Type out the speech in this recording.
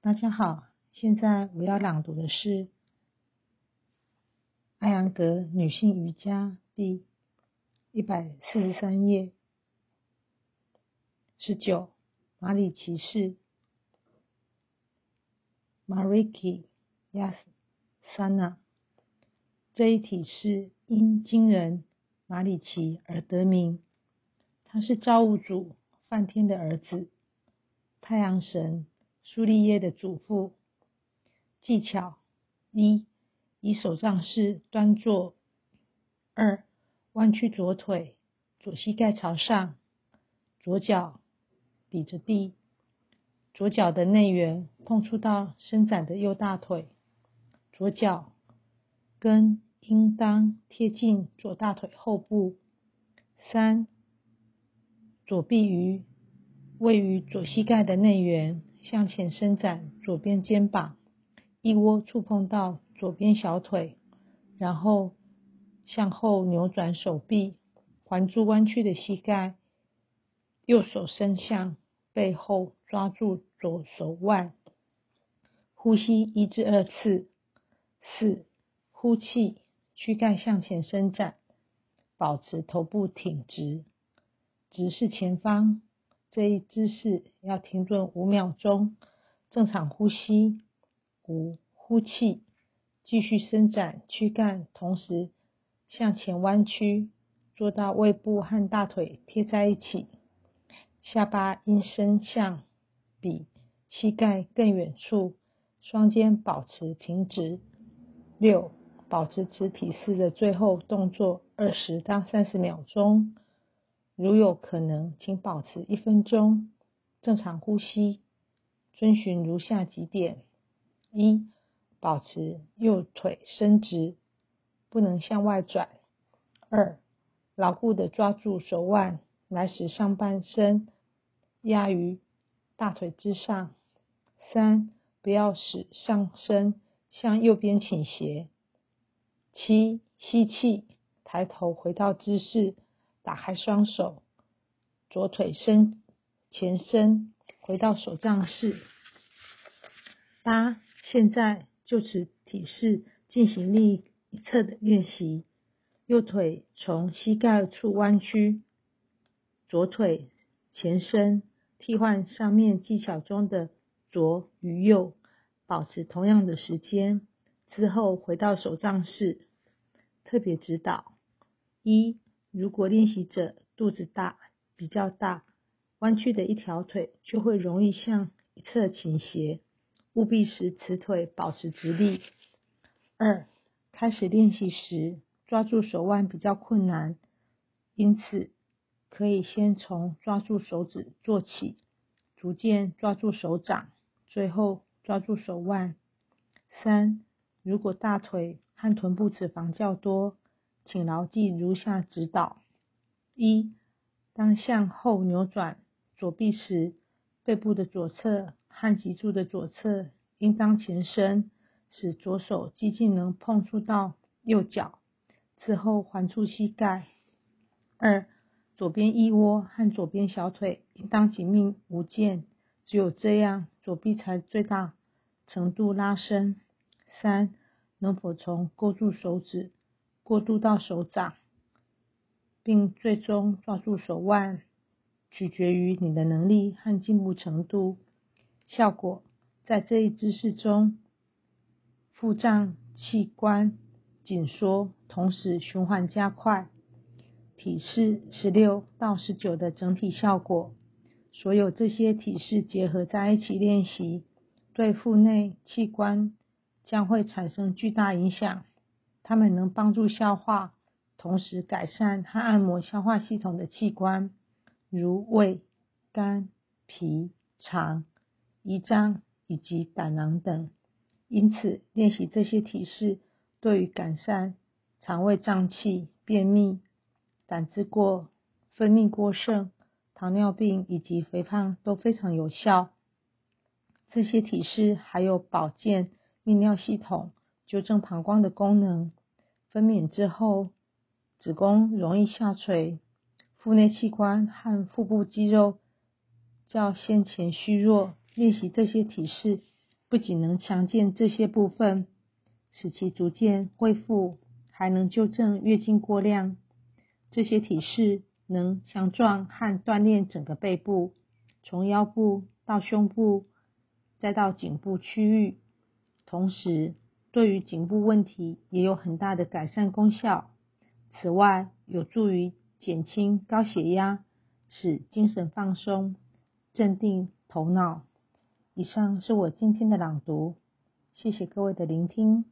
大家好，现在我要朗读的是艾扬格女性瑜伽第一百四十三页十九马里骑士 Mariki Yasana 这一体式因惊人马里奇而得名。他是造物主梵天的儿子，太阳神苏利叶的祖父。技巧一：以手杖式端坐。二：弯曲左腿，左膝盖朝上，左脚抵着地，左脚的内缘碰触到伸展的右大腿，左脚跟应当贴近左大腿后部。三。左臂于位于左膝盖的内缘，向前伸展左边肩膀，一窝触碰到左边小腿，然后向后扭转手臂，环住弯曲的膝盖，右手伸向背后抓住左手腕，呼吸一至二次。四，呼气，躯干向前伸展，保持头部挺直。直视前方，这一姿势要停顿五秒钟，正常呼吸。五，呼气，继续伸展躯干，同时向前弯曲，做到胃部和大腿贴在一起，下巴应伸向比膝盖更远处，双肩保持平直。六，保持直体式的最后动作二十到三十秒钟。如有可能，请保持一分钟正常呼吸。遵循如下几点：一、保持右腿伸直，不能向外转；二、牢固的抓住手腕，来使上半身压于大腿之上；三、不要使上身向右边倾斜。七、吸气，抬头回到姿势。打开双手，左腿伸前伸，回到手杖式。八，现在就此体式进行另一侧的练习。右腿从膝盖处弯曲，左腿前伸，替换上面技巧中的左与右，保持同样的时间。之后回到手杖式。特别指导一。如果练习者肚子大、比较大，弯曲的一条腿就会容易向一侧倾斜，务必使此腿保持直立。二、开始练习时，抓住手腕比较困难，因此可以先从抓住手指做起，逐渐抓住手掌，最后抓住手腕。三、如果大腿和臀部脂肪较多，请牢记如下指导：一、当向后扭转左臂时，背部的左侧和脊柱的左侧应当前伸，使左手接近能碰触到右脚，之后环住膝盖。二、左边腋窝和左边小腿应当紧密无间，只有这样，左臂才最大程度拉伸。三、能否从勾住手指？过渡到手掌，并最终抓住手腕，取决于你的能力和进步程度。效果在这一姿势中，腹脏器官紧缩，同时循环加快。体式十六到十九的整体效果，所有这些体式结合在一起练习，对腹内器官将会产生巨大影响。它们能帮助消化，同时改善和按摩消化系统的器官，如胃、肝、脾、肠、胰脏以及胆囊等。因此，练习这些体式对于改善肠胃胀气、便秘、胆汁过、分泌过剩、糖尿病以及肥胖都非常有效。这些体式还有保健、泌尿系统、纠正膀胱的功能。分娩之后，子宫容易下垂，腹内器官和腹部肌肉较先前虚弱。练习这些体式不仅能强健这些部分，使其逐渐恢复，还能纠正月经过量。这些体式能强壮和锻炼整个背部，从腰部到胸部，再到颈部区域。同时，对于颈部问题也有很大的改善功效。此外，有助于减轻高血压，使精神放松，镇定头脑。以上是我今天的朗读，谢谢各位的聆听。